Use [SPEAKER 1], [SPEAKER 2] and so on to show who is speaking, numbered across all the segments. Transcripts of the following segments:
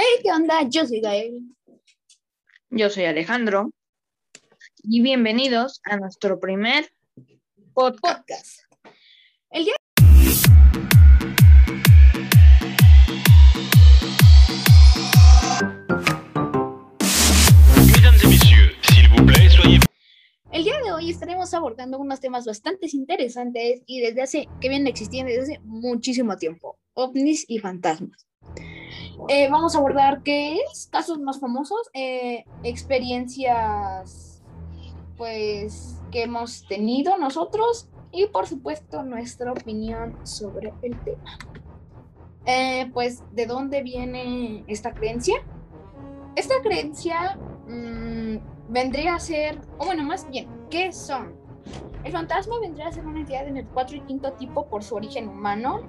[SPEAKER 1] Hey, ¿qué onda? Yo soy Gael.
[SPEAKER 2] Yo soy Alejandro. Y bienvenidos a nuestro primer podcast.
[SPEAKER 1] Podcast. El día El día de hoy estaremos abordando unos temas bastante interesantes y desde hace que vienen existiendo desde hace muchísimo tiempo, ovnis y fantasmas. Eh, vamos a abordar qué es, casos más famosos, eh, experiencias pues que hemos tenido nosotros y por supuesto nuestra opinión sobre el tema. Eh, pues, ¿de dónde viene esta creencia? Esta creencia mm, vendría a ser, o bueno, más bien, ¿qué son? El fantasma vendría a ser una entidad en el cuarto y quinto tipo por su origen humano.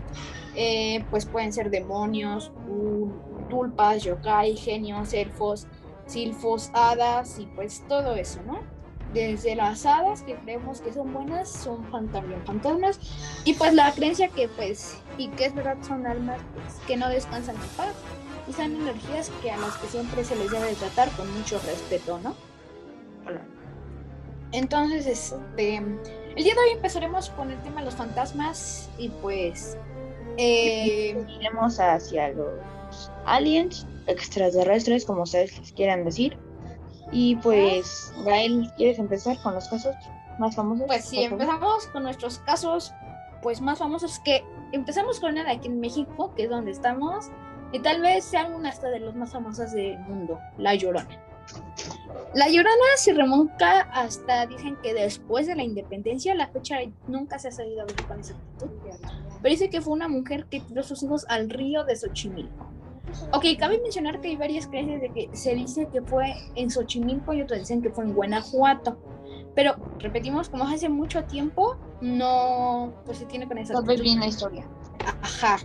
[SPEAKER 1] Eh, pues pueden ser demonios, tul- tulpas, yokai, genios, elfos, silfos, hadas y pues todo eso, ¿no? Desde las hadas que creemos que son buenas, son fan- también fantasmas. Y pues la creencia que pues, y que es verdad, son almas pues, que no descansan en paz. Y son energías que a las que siempre se les debe de tratar con mucho respeto, ¿no? Entonces, este, el día de hoy empezaremos con el tema de los fantasmas y pues... eh,
[SPEAKER 2] Iremos hacia los aliens, extraterrestres, como ustedes les quieran decir. Y pues, Gael, ¿quieres empezar con los casos más famosos?
[SPEAKER 1] pues sí, empezamos con nuestros casos pues más famosos que empezamos con de aquí en México, que es donde estamos, y tal vez sea una hasta de los más famosas del mundo, La Llorona. La Llorona se remonta hasta, dicen que después de la independencia, la fecha nunca se ha sabido ver con exactitud, pero dice que fue una mujer que tiró sus hijos al río de Xochimilco. Ok, cabe mencionar que hay varias creencias de que se dice que fue en Xochimilco y otros dicen que fue en Guanajuato. Pero repetimos, como hace mucho tiempo, no pues se tiene con esa
[SPEAKER 2] Tal vez bien la historia.
[SPEAKER 1] Ajá.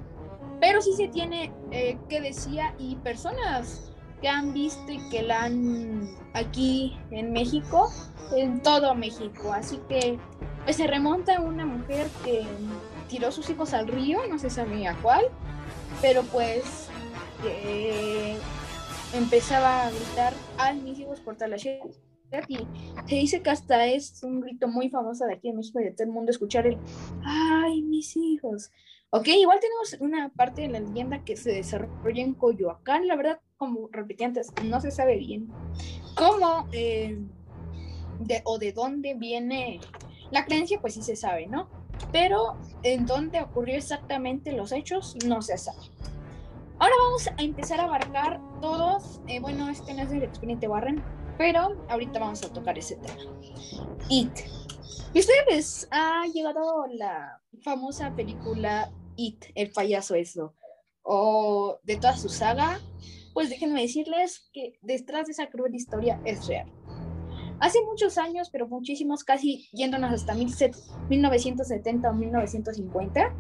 [SPEAKER 1] Pero sí se tiene eh, que decía y personas han visto y que la han aquí en México, en todo México. Así que pues se remonta a una mujer que tiró sus hijos al río, no se sabía cuál, pero pues que empezaba a gritar ay mis hijos por tal y se dice que hasta es un grito muy famoso de aquí en México y de todo el mundo escuchar el ay mis hijos Ok, igual tenemos una parte de la leyenda que se desarrolla en Coyoacán. La verdad, como repetí antes, no se sabe bien cómo eh, de, o de dónde viene la creencia, pues sí se sabe, ¿no? Pero en dónde ocurrió exactamente los hechos, no se sabe. Ahora vamos a empezar a abarcar todos. eh, bueno, este no es del expediente Warren, pero ahorita vamos a tocar ese tema. It. ¿Y ustedes ha llegado la famosa película It, el payaso eso, o de toda su saga? Pues déjenme decirles que detrás de esa cruel historia es real. Hace muchos años, pero muchísimos, casi yéndonos hasta 1970 o 1950,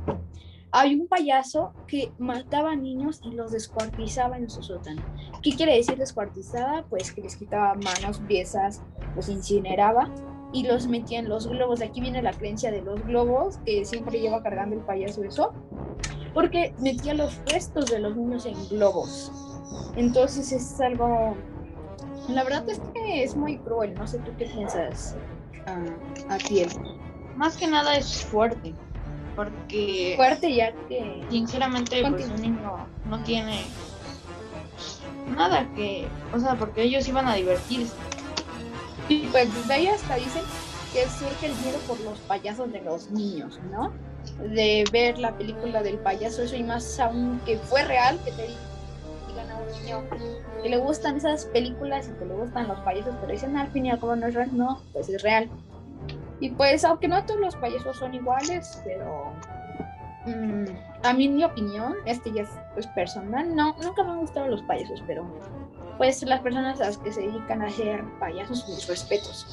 [SPEAKER 1] hay un payaso que mataba niños y los descuartizaba en su sótano. ¿Qué quiere decir descuartizaba? Pues que les quitaba manos, piezas, los incineraba y los metía en los globos. De aquí viene la creencia de los globos, que siempre lleva cargando el payaso eso, porque metía los restos de los niños en globos. Entonces es algo... La verdad es que es muy cruel, no sé tú qué piensas, a Tiel.
[SPEAKER 2] Más que nada es fuerte. Porque,
[SPEAKER 1] Fuerte ya que...
[SPEAKER 2] sinceramente, pues un niño no tiene nada que. O sea, porque ellos iban a divertirse.
[SPEAKER 1] Y pues desde ahí hasta dicen que surge el miedo por los payasos de los niños, ¿no? De ver la película del payaso, eso y más aún que fue real, que te digan a un que le gustan esas películas y que le gustan los payasos, pero dicen al fin y al cabo no es real, no, pues es real. Y pues aunque no todos los payasos son iguales, pero mm, a mí mi opinión, este ya es pues, personal, no, nunca me han gustado los payasos, pero pues las personas a las que se dedican a hacer payasos, mis respetos.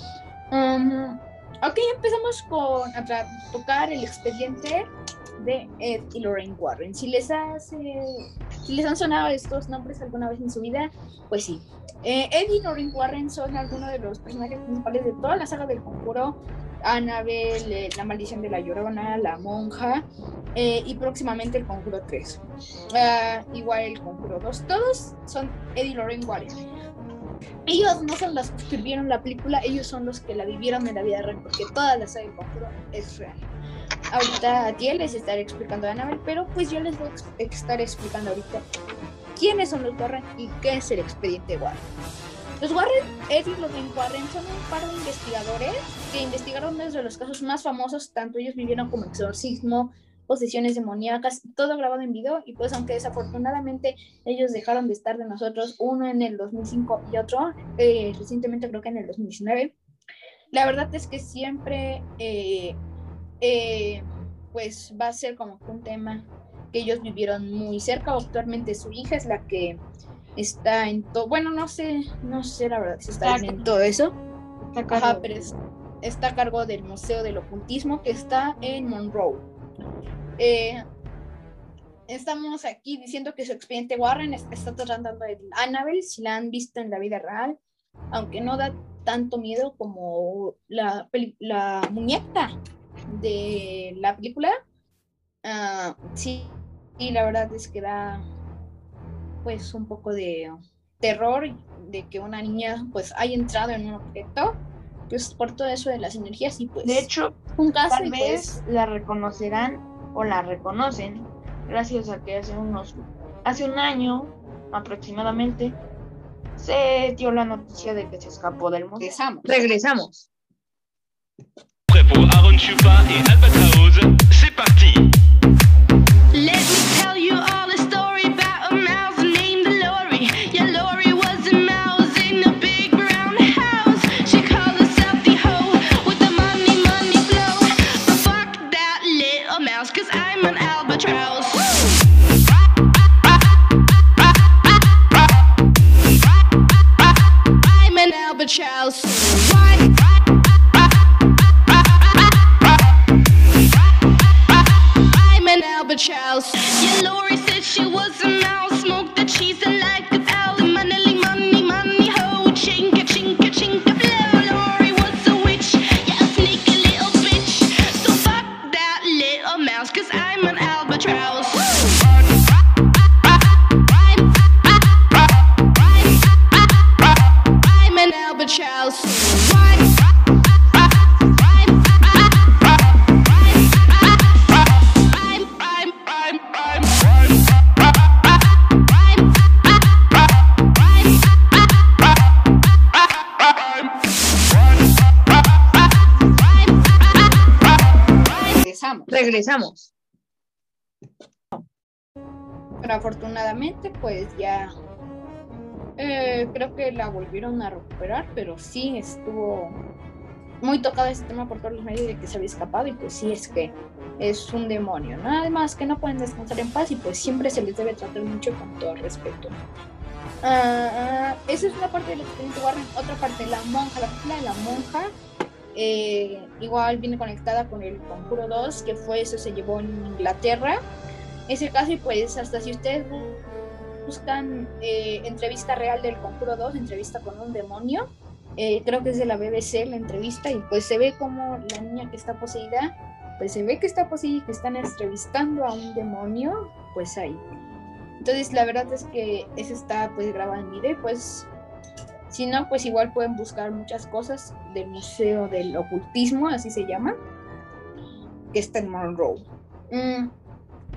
[SPEAKER 1] Um, ok, empezamos con a tocar el expediente de Ed y Lorraine Warren. Si les, hace, si les han sonado estos nombres alguna vez en su vida, pues sí. Eh, Ed y Lorraine Warren son algunos de los personajes principales de toda la saga del conjuro. Annabelle, eh, La Maldición de la Llorona, La Monja. eh, y próximamente el Conjuro 3. Ah, igual el Conjuro 2. Todos son Eddie Lorraine Warren. Ellos no son los que escribieron la película, ellos son los que la vivieron en la vida real, porque toda la saga del Conjuro es real. Ahorita a ti les estaré explicando a Annabelle, pero pues yo les voy a estar explicando ahorita quiénes son los Warren y qué es el expediente Warren. Los Warren, Ed y los Warren son un par de investigadores que investigaron uno de los casos más famosos, tanto ellos vivieron como exorcismo, posesiones demoníacas, todo grabado en video. Y pues aunque desafortunadamente ellos dejaron de estar de nosotros, uno en el 2005 y otro eh, recientemente creo que en el 2019, la verdad es que siempre eh, eh, pues va a ser como un tema que ellos vivieron muy cerca, actualmente su hija es la que está en todo, bueno, no sé, no sé la verdad si está en todo eso.
[SPEAKER 2] Está
[SPEAKER 1] Ajá,
[SPEAKER 2] cargo.
[SPEAKER 1] pero es- está a cargo del Museo del Ocultismo que está en Monroe. Eh, estamos aquí diciendo que su expediente Warren es- está tratando de Annabelle, si la han visto en la vida real, aunque no da tanto miedo como la muñeca de la película. Ah, sí, y la verdad es que da pues un poco de terror de que una niña pues haya entrado en un objeto pues por todo eso de las energías y pues
[SPEAKER 2] De hecho,
[SPEAKER 1] un caso
[SPEAKER 2] tal
[SPEAKER 1] y
[SPEAKER 2] vez
[SPEAKER 1] pues
[SPEAKER 2] la reconocerán o la reconocen gracias a que hace unos hace un año aproximadamente se dio la noticia de que se escapó del museo.
[SPEAKER 1] regresamos.
[SPEAKER 2] Regresamos.
[SPEAKER 3] Prêt pour Aaron Chupa et Albatraoz C'est parti
[SPEAKER 1] regresamos. Pero afortunadamente, pues ya eh, creo que la volvieron a recuperar, pero sí estuvo muy tocado ese tema por todos los medios de que se había escapado y pues sí es que es un demonio. Nada más que no pueden descansar en paz y pues siempre se les debe tratar mucho con todo respeto. Ah, ah, esa es una parte del expediente. Otra parte, la monja, la película de la monja. Eh, igual viene conectada con el Conjuro 2, que fue eso, se llevó en Inglaterra. Ese caso, y pues hasta si ustedes bu- buscan eh, entrevista real del Conjuro 2, entrevista con un demonio, eh, creo que es de la BBC la entrevista, y pues se ve como la niña que está poseída, pues se ve que está poseída y que están entrevistando a un demonio, pues ahí. Entonces la verdad es que eso está pues grabado en video y pues si no pues igual pueden buscar muchas cosas del Museo del Ocultismo, así se llama, que está en Monroe. Mm,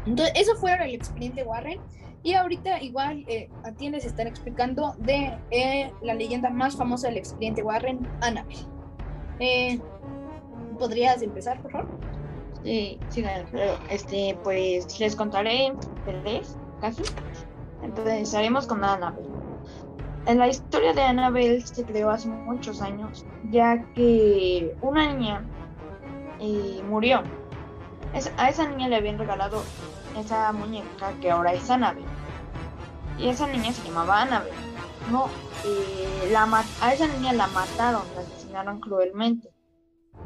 [SPEAKER 1] Entonces eso fue el expediente Warren y ahorita igual eh, a ti les están explicando de eh, la leyenda más famosa del expediente Warren, Annabelle. Eh, ¿Podrías empezar, por favor?
[SPEAKER 2] Sí, sí, claro. Este, pues les contaré tres casos. Entonces, haremos con Annabelle. En la historia de Annabelle se creó hace muchos años, ya que una niña eh, murió. Es- a esa niña le habían regalado esa muñeca que ahora es Annabelle. Y esa niña se llamaba Annabelle. No, eh, la a esa niña la mataron, la asesinaron cruelmente.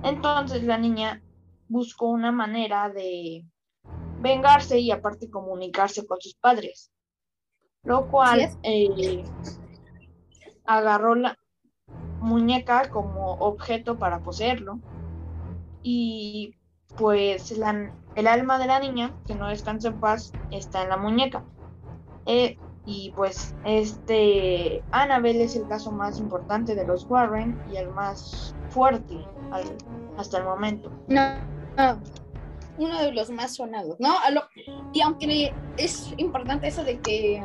[SPEAKER 2] Entonces la niña buscó una manera de vengarse y aparte comunicarse con sus padres. Lo cual eh, agarró la muñeca como objeto para poseerlo y pues el alma de la niña, que no descansa en paz, está en la muñeca. Eh, y pues este Annabelle es el caso más importante de los Warren y el más fuerte al- hasta el momento.
[SPEAKER 1] No, no, uno de los más sonados, ¿no? Lo- y aunque es importante eso de que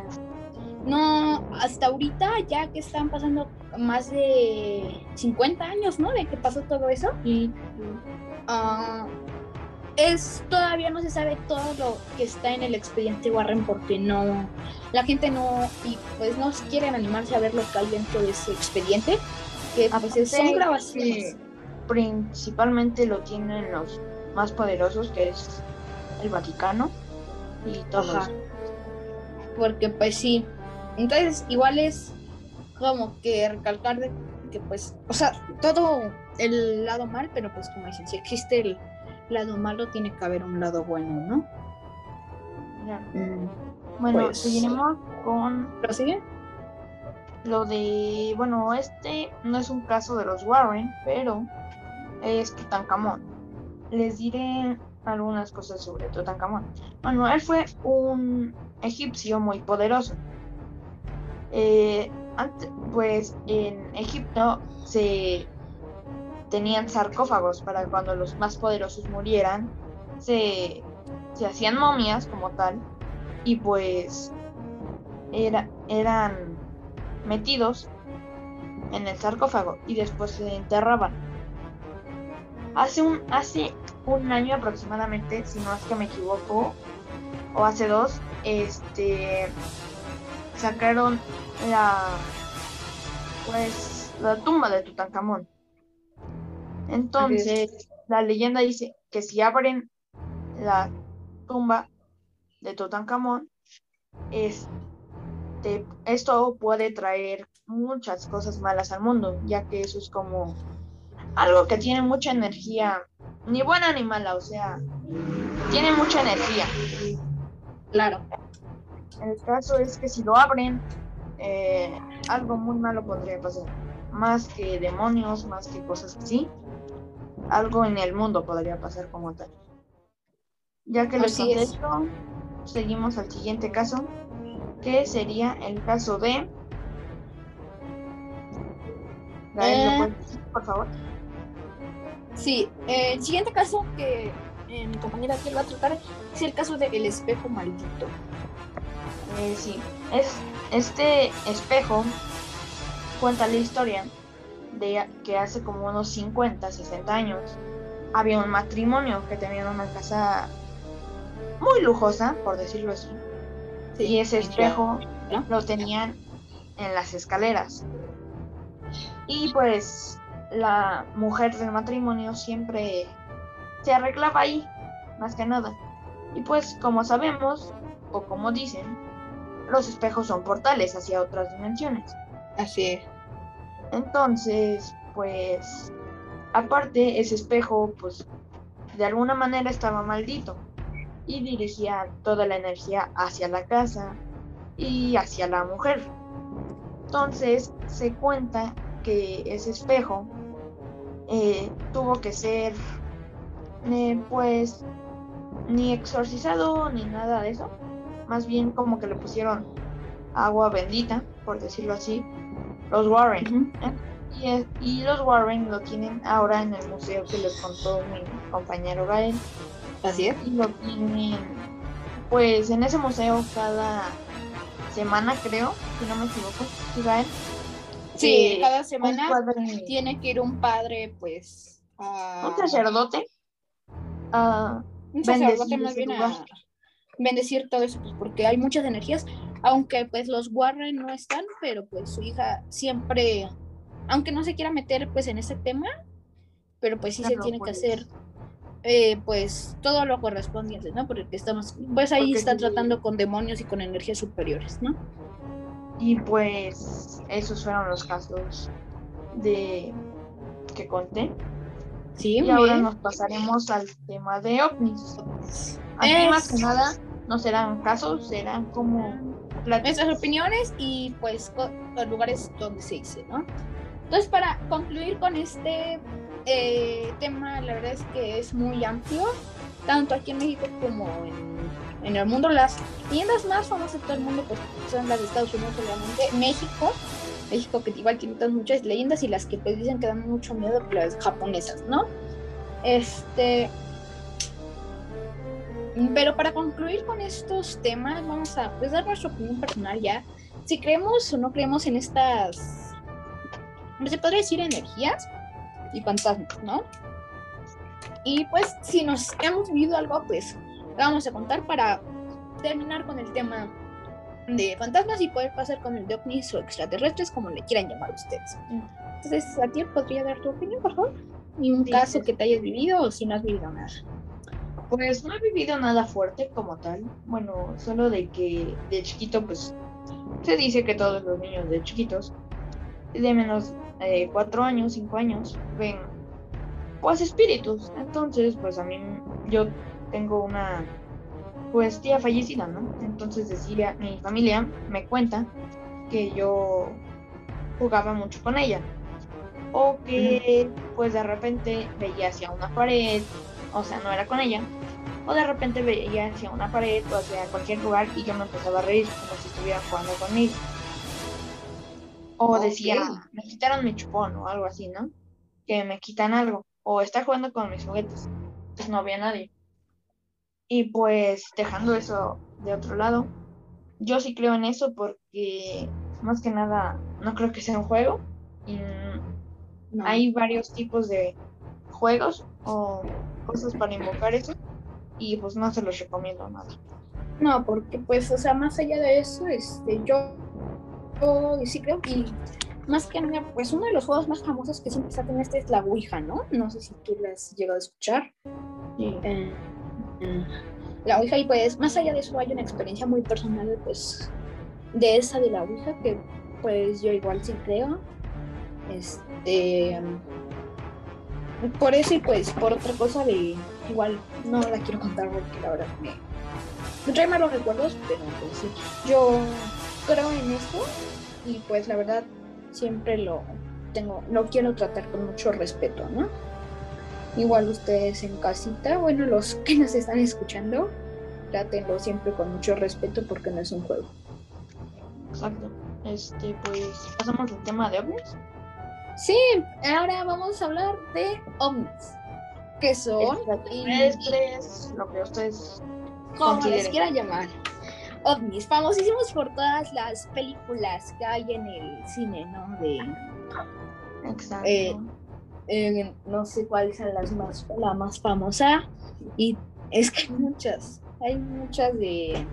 [SPEAKER 1] no, hasta ahorita, ya que están pasando más de 50 años, ¿no? De que pasó todo eso, ah, es todavía no se sabe todo lo que está en el expediente Warren porque no, la gente no, y pues no quieren animarse a ver lo que hay dentro de ese expediente, que pues es- son grabaciones.
[SPEAKER 2] principalmente lo tienen los más poderosos, que es el Vaticano y todo
[SPEAKER 1] Ajá.
[SPEAKER 2] eso.
[SPEAKER 1] Porque pues sí. Entonces igual es como que recalcar de que pues, o sea, todo el lado mal, pero pues como dicen, si existe el lado malo, tiene que haber un lado bueno, ¿no?
[SPEAKER 2] Ya.
[SPEAKER 1] Mm,
[SPEAKER 2] Bueno,
[SPEAKER 1] Pues-
[SPEAKER 2] seguiremos con
[SPEAKER 1] ¿Prosigue?
[SPEAKER 2] lo de, bueno, este no es un caso de los Warren, pero es Tutankamón. Les diré algunas cosas sobre Tutankamón. Bueno, él fue un egipcio muy poderoso. Eh, pues en Egipto se tenían sarcófagos para cuando los más poderosos murieran, se, se hacían momias como tal, y pues era, eran metidos en el sarcófago y después se enterraban. Hace un, hace un año aproximadamente, si no es que me equivoco, o hace dos, este sacaron la pues la tumba de Tutankamón. Entonces, la leyenda dice que si abren la tumba de Tutankamón, este, esto puede traer muchas cosas malas al mundo, ya que eso es como algo que tiene mucha energía, ni buena ni mala, o sea, tiene mucha energía.
[SPEAKER 1] Claro.
[SPEAKER 2] El caso es que si lo abren, eh, algo muy malo podría pasar. Más que demonios, más que cosas así. Algo en el mundo podría pasar como tal. Ya que les
[SPEAKER 1] Así
[SPEAKER 2] conté
[SPEAKER 1] es.
[SPEAKER 2] esto, seguimos al siguiente caso, que sería el caso de... Gael, ¿lo
[SPEAKER 1] Eh.
[SPEAKER 2] decir, por favor?
[SPEAKER 1] Sí, eh, el siguiente caso que mi compañera aquí va a tratar es el caso del espejo maldito.
[SPEAKER 2] Eh, sí, es, este espejo cuenta la historia de que hace como unos 50, 60 años había un matrimonio que tenían una casa muy lujosa, por decirlo así, y ese espejo
[SPEAKER 1] ¿no?
[SPEAKER 2] lo tenían en las escaleras. Y pues la mujer del matrimonio siempre se arreglaba ahí, más que nada. Y pues como sabemos, o como dicen, los espejos son portales hacia otras dimensiones.
[SPEAKER 1] Así es.
[SPEAKER 2] Entonces, pues, aparte, ese espejo, pues, de alguna manera estaba maldito y dirigía toda la energía hacia la casa y hacia la mujer. Entonces, se cuenta que ese espejo eh, tuvo que ser, eh, pues, ni exorcizado ni nada de eso. Más bien como que le pusieron agua bendita, por decirlo así, los Warren. Y, es- y los Warren lo tienen ahora en el museo que les contó mi compañero Gael.
[SPEAKER 1] Así es.
[SPEAKER 2] Y lo tienen, pues en ese museo cada semana creo, si no me equivoco, ¿sí, Gael?
[SPEAKER 1] Sí,
[SPEAKER 2] Eh,
[SPEAKER 1] cada
[SPEAKER 2] un
[SPEAKER 1] semana
[SPEAKER 2] padre-
[SPEAKER 1] tiene que ir un padre, pues, a...
[SPEAKER 2] un sacerdote. ah,
[SPEAKER 1] un sacerdote
[SPEAKER 2] bendecir
[SPEAKER 1] más bien a. bendecir todo eso, pues, porque hay muchas energías, aunque pues los Warren no están, pero pues su hija siempre, aunque no se quiera meter pues en ese tema, pero pues sí se
[SPEAKER 2] Claro,
[SPEAKER 1] tiene que
[SPEAKER 2] pues.
[SPEAKER 1] hacer eh, pues todo lo correspondiente, ¿no? Porque estamos, pues ahí
[SPEAKER 2] Porque
[SPEAKER 1] está
[SPEAKER 2] sí.
[SPEAKER 1] tratando con demonios y con energías superiores, ¿no?
[SPEAKER 2] Y pues esos fueron los casos de que conté.
[SPEAKER 1] Sí,
[SPEAKER 2] Y ahora nos pasaremos al tema de ovnis. Aquí
[SPEAKER 1] Es-
[SPEAKER 2] más que nada no serán casos, serán como
[SPEAKER 1] nuestras opiniones y pues los lugares donde se dice, ¿no? Entonces, para concluir con este eh, tema, la verdad es que es muy amplio, tanto aquí en México como en, en el mundo. Las leyendas más famosas de todo el mundo pues, son las de Estados Unidos, obviamente. México, México que igual tiene otras muchas leyendas y las que pues dicen que dan mucho miedo, las japonesas, ¿no? Este. Pero para concluir con estos temas, vamos a pues, dar nuestra opinión personal ya. Si creemos o no creemos en estas, se podría decir energías y fantasmas, ¿no? Y pues si nos hemos vivido algo, pues vamos a contar para terminar con el tema de fantasmas y poder pasar con el de ovnis o extraterrestres, como le quieran llamar ustedes. Entonces, ¿a ti podría dar tu opinión, por favor? Y un
[SPEAKER 2] Sí,
[SPEAKER 1] caso
[SPEAKER 2] sí.
[SPEAKER 1] que te hayas vivido o si no has vivido nada.
[SPEAKER 2] Pues no he vivido nada fuerte como tal. Bueno, solo de que de chiquito, pues se dice que todos los niños de chiquitos, de menos de cuatro años, cinco años, ven pues espíritus. Entonces, pues a mí, yo tengo una pues tía fallecida, ¿no? Entonces decía, mi familia me cuenta que yo jugaba mucho con ella. O que pues de repente veía hacia una pared, o sea, no era con ella, o de repente veía hacia una pared o hacia cualquier lugar y yo me empezaba a reír como si estuviera jugando conmigo. O decía, me quitaron mi chupón o algo así, ¿no? Que me quitan algo. O está jugando con mis juguetes. Pues no había nadie. Y pues dejando eso de otro lado, yo sí creo en eso porque más que nada no creo que sea un juego. Y
[SPEAKER 1] No.
[SPEAKER 2] hay varios tipos de juegos o cosas para invocar eso y pues no se los recomiendo nada.
[SPEAKER 1] No, porque pues, o sea, más allá de eso, este, yo, yo sí creo que más que nada, pues uno de los juegos más famosos que siempre está en este es la Ouija, ¿no? No sé si tú la has llegado a escuchar.
[SPEAKER 2] Sí.
[SPEAKER 1] Eh, la Ouija y pues más allá de eso hay una experiencia muy personal pues de esa de la Ouija que pues yo igual sí creo. Este por eso y pues por otra cosa de igual no la quiero contar porque la verdad me, me trae malos recuerdos, pero pues sí. Yo creo en esto y pues la verdad siempre lo tengo, lo quiero tratar con mucho respeto, ¿no? Igual ustedes en casita, bueno, los que nos están escuchando, trátenlo siempre con mucho respeto porque no es un juego.
[SPEAKER 2] Exacto. Este, pues pasamos al tema de ovnis.
[SPEAKER 1] Sí, ahora vamos a hablar de ovnis. ¿Qué son?
[SPEAKER 2] Extraterrestres, lo que ustedes
[SPEAKER 1] como les
[SPEAKER 2] consideren.
[SPEAKER 1] quiera llamar. ovnis, famosísimos por todas las películas que hay en el cine, ¿no? De,
[SPEAKER 2] Exacto.
[SPEAKER 1] Eh, eh, no sé cuál sea las más, la más famosa. Y es que hay muchas, hay muchas de,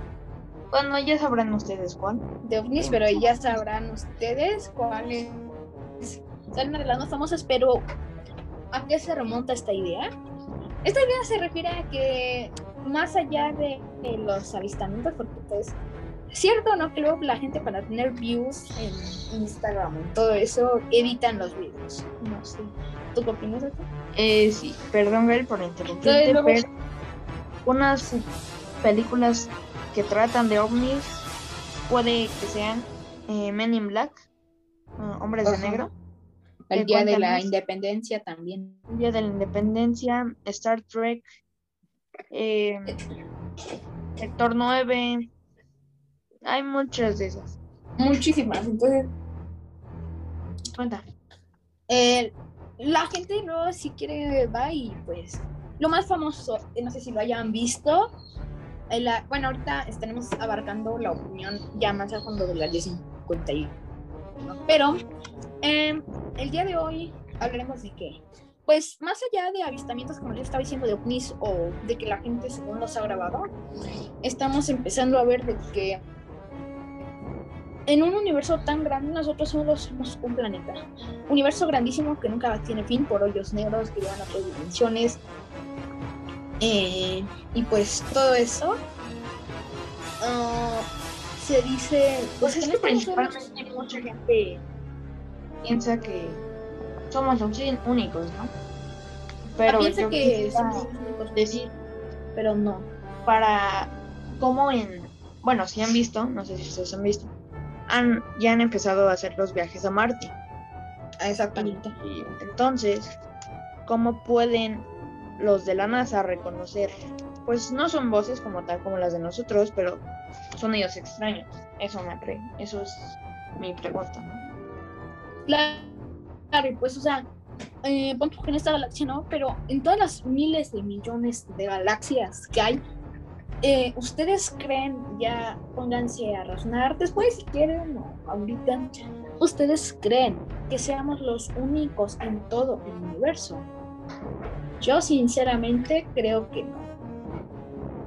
[SPEAKER 2] Bueno, ya sabrán ustedes cuál.
[SPEAKER 1] de ovnis, pero ya sabrán ustedes cuáles son una de las más famosas, pero ¿a qué se remonta esta idea? Esta idea se refiere a que más allá de, de los avistamientos, porque pues cierto no que luego la gente para tener views en Instagram y todo eso editan los videos. No sé. ¿Tú qué opinas de eso?
[SPEAKER 2] Eh, sí, perdón, Gael, por interrumpirte,
[SPEAKER 1] luego-
[SPEAKER 2] pero unas películas que tratan de ovnis puede que sean eh, Men in Black, uh, Hombres de. Negro,
[SPEAKER 1] El
[SPEAKER 2] Eh,
[SPEAKER 1] día de la independencia también.
[SPEAKER 2] Día de la Independencia, Star Trek, eh, Sector 9. Hay muchas de esas.
[SPEAKER 1] Muchísimas. Entonces,
[SPEAKER 2] Cuenta.
[SPEAKER 1] Eh, la gente luego si quiere va y pues lo más famoso, eh, no sé si lo hayan visto, eh, bueno ahorita estaremos abarcando la opinión ya más a fondo de la 1051, pero eh, el día de hoy hablaremos de que, pues más allá de avistamientos como les estaba diciendo de ovnis o de que la gente según los ha grabado, estamos empezando a ver de que en un universo tan grande nosotros solo somos un planeta universo grandísimo que nunca tiene fin por hoyos negros que llevan a otras dimensiones. Eh, y pues todo eso ah, se dice.
[SPEAKER 2] Pues
[SPEAKER 1] que
[SPEAKER 2] es que
[SPEAKER 1] este
[SPEAKER 2] principalmente mucha gente piensa que somos los únicos, ¿no? Pero
[SPEAKER 1] piensa
[SPEAKER 2] yo
[SPEAKER 1] que somos únicos,
[SPEAKER 2] decir
[SPEAKER 1] pero no.
[SPEAKER 2] para cómo en bueno si han visto no sé si ustedes han visto han ya han empezado a hacer los viajes a Marte
[SPEAKER 1] Exactamente.
[SPEAKER 2] y entonces cómo pueden los de la NASA reconocer, pues no son voces como tal como las de nosotros, pero son ellos extraños. Eso me pre, eso es mi pregunta, ¿no?
[SPEAKER 1] Claro, pues, o sea, eh, pon tú que en esta galaxia no, pero en todas las miles de millones de galaxias que hay, eh, ¿ustedes creen, ya pónganse a razonar después si quieren o ahorita, ¿ustedes creen que seamos los únicos en todo el universo? Yo sinceramente creo que no.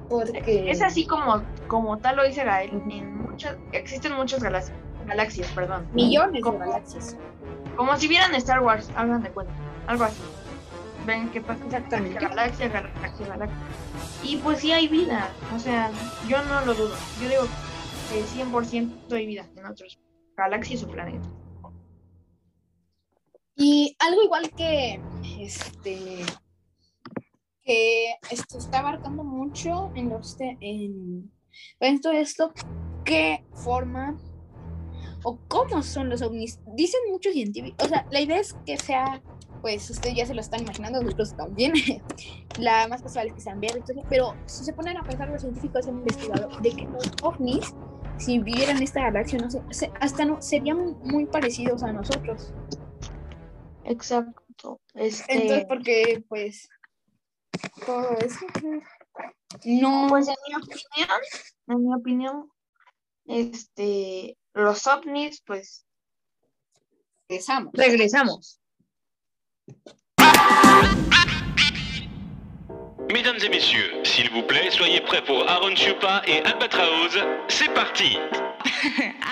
[SPEAKER 1] Porque
[SPEAKER 2] Es así como, como tal lo dice Gael, en muchas, existen muchas galaxias, galaxias, perdón.
[SPEAKER 1] millones de galaxias.
[SPEAKER 2] Como si vieran Star Wars, hagan de cuenta, algo así. Ven qué pasa,
[SPEAKER 1] Exactamente.
[SPEAKER 2] galaxia, galaxia, galaxia. Y pues sí hay vida, o sea, yo no lo dudo. Yo digo que 100% hay vida en otros galaxias o planetas.
[SPEAKER 1] Y algo igual que este que esto está abarcando mucho en los te- en, en todo esto, qué forma o cómo son los ovnis. Dicen muchos científicos, o sea, la idea es que sea, pues ustedes ya se lo están imaginando, nosotros también, la más casual es que sean verdes, pero si se ponen a pensar los científicos han investigado de que los ovnis, si vivieran esta galaxia, no sé, se- hasta no, serían muy parecidos a nosotros.
[SPEAKER 2] Exacto. Este,
[SPEAKER 1] Entonces, porque, pues, todo eso. No,
[SPEAKER 2] pues en mi opinión, en mi opinión, este, los ovnis, pues
[SPEAKER 1] regresamos.
[SPEAKER 2] regresamos.
[SPEAKER 3] Mesdames et messieurs, s'il vous plaît, soyez prêts pour Aaron Chupa et Albatraoz. C'est parti.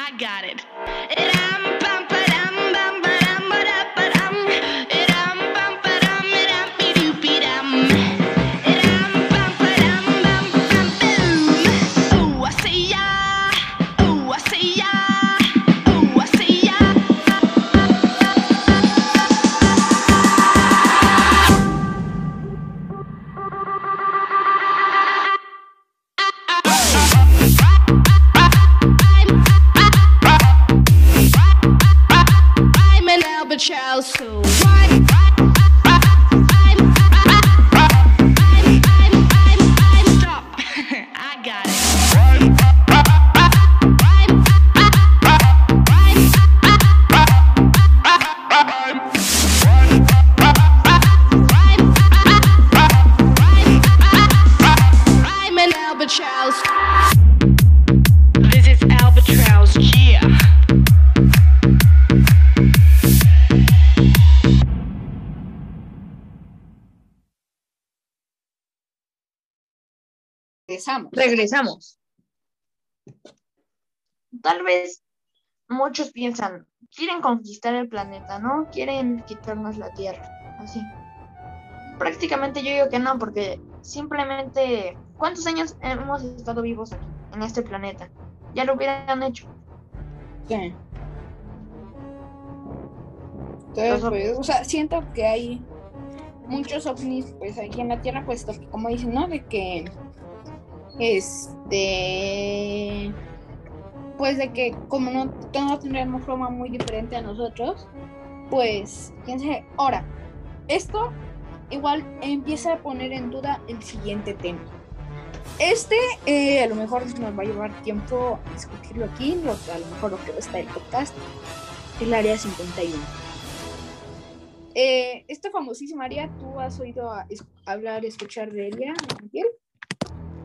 [SPEAKER 1] Regresamos.
[SPEAKER 2] Regresamos. Tal vez muchos piensan, quieren conquistar el planeta, ¿no? Quieren quitarnos la Tierra, así. Prácticamente yo digo que no, porque simplemente, ¿cuántos años hemos estado vivos aquí, en este planeta? Ya lo hubieran hecho.
[SPEAKER 1] Sí. Entonces, pues, o sea, siento que hay muchos ovnis, pues, aquí en la Tierra, pues, que como dicen, ¿no? De que, este, pues, de que como no, no tendremos forma muy diferente a nosotros, pues, sabe. Ahora, esto igual empieza a poner en duda el siguiente tema. Este, eh, a lo mejor nos va a llevar tiempo discutirlo aquí, lo, a lo mejor lo que a estar el podcast, el área 51. Eh, esta famosísima área, ¿tú has oído a- es- hablar, escuchar de ella, Miguel?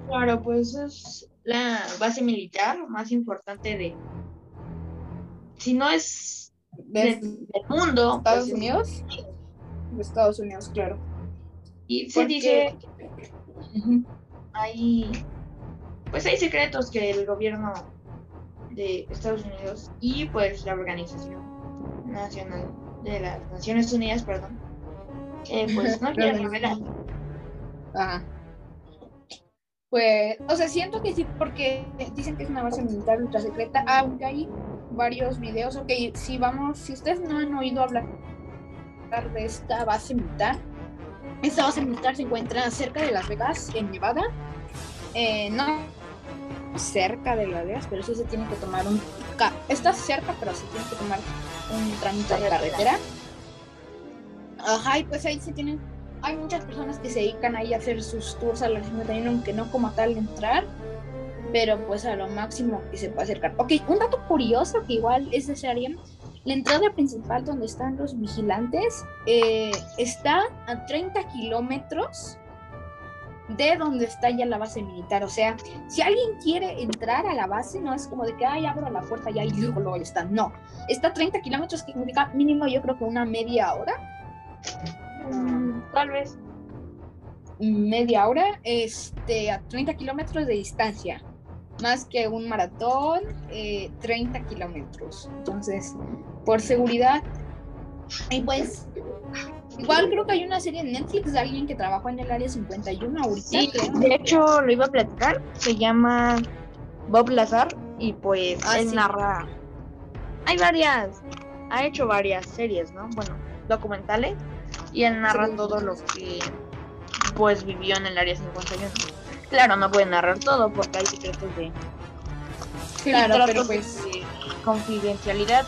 [SPEAKER 2] Claro, pues es la base militar más importante de, si no es
[SPEAKER 1] ¿De
[SPEAKER 2] del, mundo,
[SPEAKER 1] Estados
[SPEAKER 2] pues es-
[SPEAKER 1] Unidos? De Estados Unidos, claro.
[SPEAKER 2] y se dice hay pues hay secretos que el gobierno de Estados Unidos y pues la organización nacional de las Naciones Unidas, perdón, eh, pues no quieren revelar.
[SPEAKER 1] Ajá. Pues, o sea, siento que sí, porque dicen que es una base militar ultra secreta, aunque hay varios videos. Ok, si vamos, si ustedes no han oído hablar de esta base militar, esta base militar se encuentra cerca de Las Vegas, en Nevada. Eh, no cerca de Las Vegas, pero sí se tiene que tomar un. Está cerca, pero se tiene que tomar un trámite de carretera. Ajá, y pues ahí se tienen hay muchas personas que se dedican ahí a hacer sus tours al área 51, aunque no como tal entrar, pero pues a lo máximo que se puede acercar. Ok, un dato curioso que igual es área, la entrada principal donde están los vigilantes eh, está a 30 kilómetros de donde está ya la base militar. O sea, si alguien quiere entrar a la base, no es como de que, ay, abro la puerta ya y luego, luego ya está. No, está a 30 kilómetros, que significa mínimo yo creo que una media hora.
[SPEAKER 2] Mm, tal vez.
[SPEAKER 1] Media hora, este, a 30 kilómetros de distancia. Más que un maratón, eh, 30 kilómetros. Entonces, por seguridad. Y pues, igual creo que hay una serie en Netflix de alguien que trabajó en el área 51 ahorita.
[SPEAKER 2] Sí, de hecho lo iba a platicar. Se llama Bob Lazar y pues
[SPEAKER 1] Ah,
[SPEAKER 2] él
[SPEAKER 1] sí.
[SPEAKER 2] narra. Hay varias. Ha hecho varias series, ¿no? Bueno, documentales. Y él narra todo lo que pues vivió en el área 51. Claro, no puede narrar todo porque hay secretos de
[SPEAKER 1] Claro,
[SPEAKER 2] tratos
[SPEAKER 1] pero
[SPEAKER 2] de
[SPEAKER 1] pues
[SPEAKER 2] confidencialidad.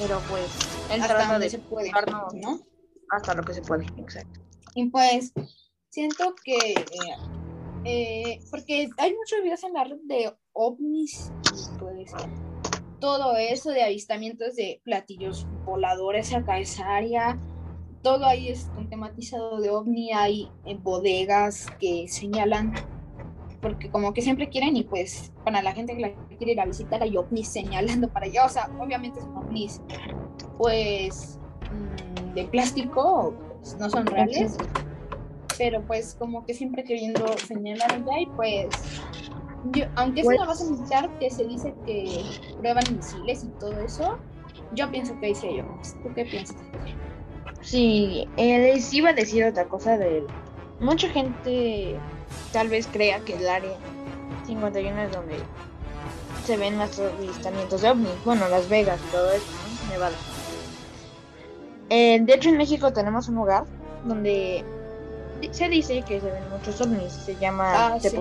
[SPEAKER 2] Pero pues él
[SPEAKER 1] hasta
[SPEAKER 2] trata de
[SPEAKER 1] se puede,
[SPEAKER 2] hasta lo que se puede. Exacto.
[SPEAKER 1] Y pues siento que eh, eh, porque hay muchos videos en la red de ovnis y pues todo eso de avistamientos de platillos voladores acá esa área todo ahí es tematizado de ovni hay eh, bodegas que señalan porque como que siempre quieren y pues para la gente que la quiere ir a visitar hay ovnis señalando para allá o sea obviamente son ovnis pues mm, de plástico pues, no son reales pero pues como que siempre queriendo señalar allá y pues yo, aunque es
[SPEAKER 2] Pues-
[SPEAKER 1] una base militar que se dice que prueban misiles y todo eso yo pienso que ahí sí hay ovnis. ¿tú qué piensas?
[SPEAKER 2] Sí, eh, les iba a decir otra cosa de mucha gente tal vez crea que el área 51 es donde se ven más avistamientos de ovnis, bueno, Las Vegas y todo eso, ¿no? Nevada. Eh, de hecho, en México tenemos un lugar donde se dice que se ven muchos ovnis, se llama
[SPEAKER 1] Ah, sí.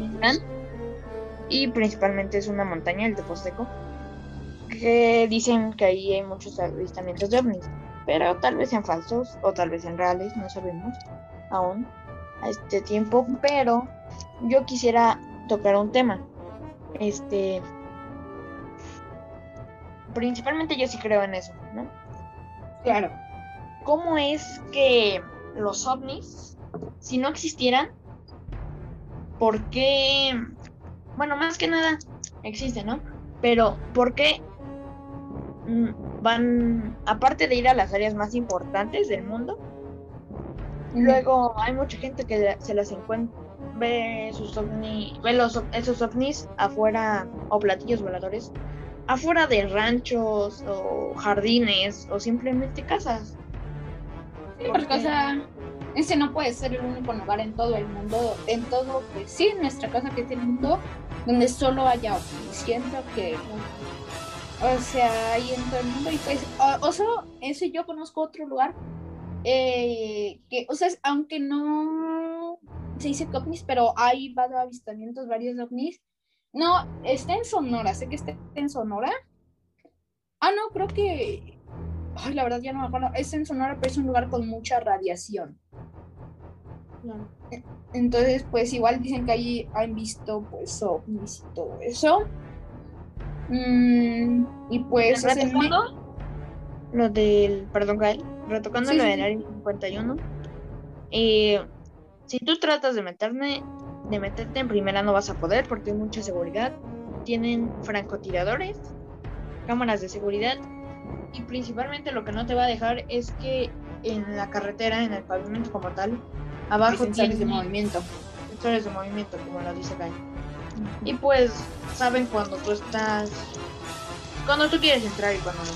[SPEAKER 2] Y principalmente es una montaña, el Teposteco, que dicen que ahí hay muchos avistamientos de ovnis pero tal vez sean falsos o tal vez sean reales, no sabemos aún a este tiempo, pero yo quisiera tocar un tema. Este principalmente yo sí creo en eso, ¿no?
[SPEAKER 1] Claro.
[SPEAKER 2] ¿Cómo es que los ovnis, si no existieran, por qué? Bueno, más que nada existen, ¿no? Pero ¿por qué mm, van, aparte de ir a las áreas más importantes del mundo, luego hay mucha gente que se las encuentra, ve sus ovni, ve los, esos ovnis afuera, o platillos voladores, afuera de ranchos o jardines o simplemente casas.
[SPEAKER 1] Sí, porque, o sea, ese no puede ser el único lugar en todo el mundo, en todo, pues sí, en nuestra casa que es el mundo, donde solo haya ovnis. Siento que, o sea, hay en todo el mundo y pues, o, o sea, eso yo conozco otro lugar eh, que, o sea, aunque no se dice que ovnis, pero hay varios avistamientos, varios ovnis. No, está en Sonora, sé que está en Sonora. Ah, no, creo que Ay, la verdad ya no me acuerdo. Es en Sonora, pero es un lugar con mucha radiación. Entonces, pues igual dicen que ahí han visto pues ovnis y todo eso. Mm, y pues
[SPEAKER 2] retocando lo del, perdón, Gael, retocando
[SPEAKER 1] Sí,
[SPEAKER 2] lo
[SPEAKER 1] sí,
[SPEAKER 2] del área 51. eh, si tú tratas de meterme, de meterte en primera no vas a poder porque hay mucha seguridad. Tienen francotiradores, cámaras de seguridad y principalmente lo que no te va a dejar es que en la carretera, en el pavimento como tal, abajo
[SPEAKER 1] sensores de
[SPEAKER 2] tiene
[SPEAKER 1] movimiento.
[SPEAKER 2] sensores de movimiento, como lo dice Gael. Y pues saben cuando tú estás. Cuando tú quieres entrar y cuando no.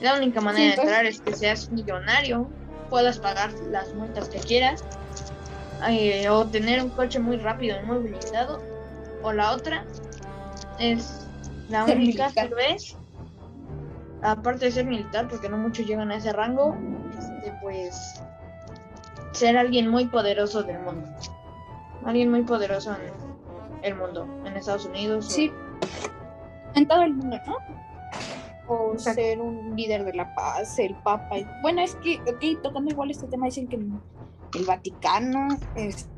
[SPEAKER 2] La única manera de
[SPEAKER 1] entonces-
[SPEAKER 2] entrar es que seas millonario, puedas pagar las multas que quieras, eh, o tener un coche muy rápido y muy blindado. O la otra es la
[SPEAKER 1] Ser
[SPEAKER 2] única,
[SPEAKER 1] militar.
[SPEAKER 2] tal vez. Aparte de ser militar, porque no muchos llegan a ese rango, este, pues ser alguien muy poderoso del mundo. Alguien muy poderoso en el mundo, en Estados Unidos. o-
[SPEAKER 1] Sí. En todo el mundo, ¿no? O
[SPEAKER 2] Exacto.
[SPEAKER 1] ser un líder de la paz, el papa. y- Bueno, es que, ok, tocando igual este tema, dicen que el Vaticano, es-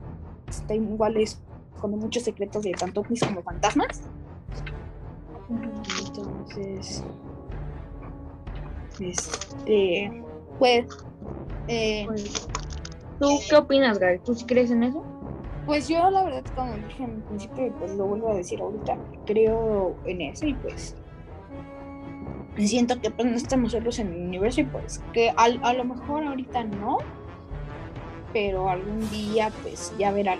[SPEAKER 1] está igual es con muchos secretos de tanto ovnis como fantasmas. Entonces, este, pues, eh,
[SPEAKER 2] Pues, ¿Tú qué opinas, Gaby? ¿Tú sí crees en eso?
[SPEAKER 1] Pues yo la verdad, como dije en principio, y pues lo vuelvo a decir ahorita, creo en eso y pues siento que pues no estamos solos en el universo y pues que al- a, lo mejor ahorita no, pero algún día pues ya verá,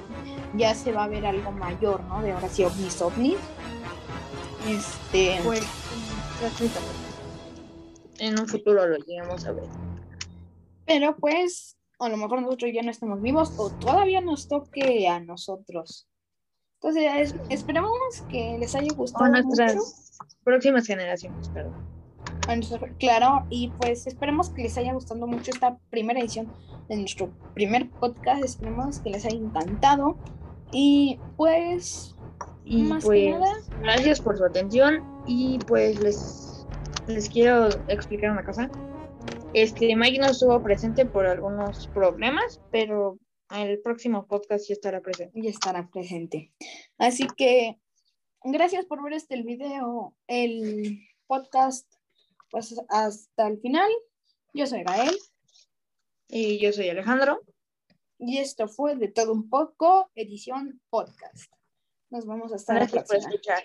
[SPEAKER 1] ya se va a ver algo mayor, ¿no? De ahora sí ovnis, ovnis. Este,
[SPEAKER 2] Pues, en un futuro lo llegamos a ver.
[SPEAKER 1] pero pues a lo mejor nosotros ya no estamos vivos o todavía nos toque a nosotros. Entonces es- esperemos que les haya
[SPEAKER 2] O
[SPEAKER 1] gustado
[SPEAKER 2] a
[SPEAKER 1] mucho.
[SPEAKER 2] nuestras próximas generaciones, perdón.
[SPEAKER 1] Claro, y pues esperemos que les haya gustado mucho esta primera edición de nuestro primer podcast. Esperemos que les haya encantado. Y pues,
[SPEAKER 2] Y
[SPEAKER 1] Más que
[SPEAKER 2] pues,
[SPEAKER 1] nada.
[SPEAKER 2] gracias por su atención. Y pues les, les quiero explicar una cosa. Este, Mike no estuvo presente por algunos problemas, pero el próximo podcast sí estará presente.
[SPEAKER 1] ya estará presente. Así que, gracias por ver este el video, el podcast, pues hasta el final. Yo soy Gael
[SPEAKER 2] Y yo soy Alejandro.
[SPEAKER 1] y esto fue de todo un poco, edición podcast. Nos vemos hasta la
[SPEAKER 2] Gracias por
[SPEAKER 1] próxima.
[SPEAKER 2] escuchar.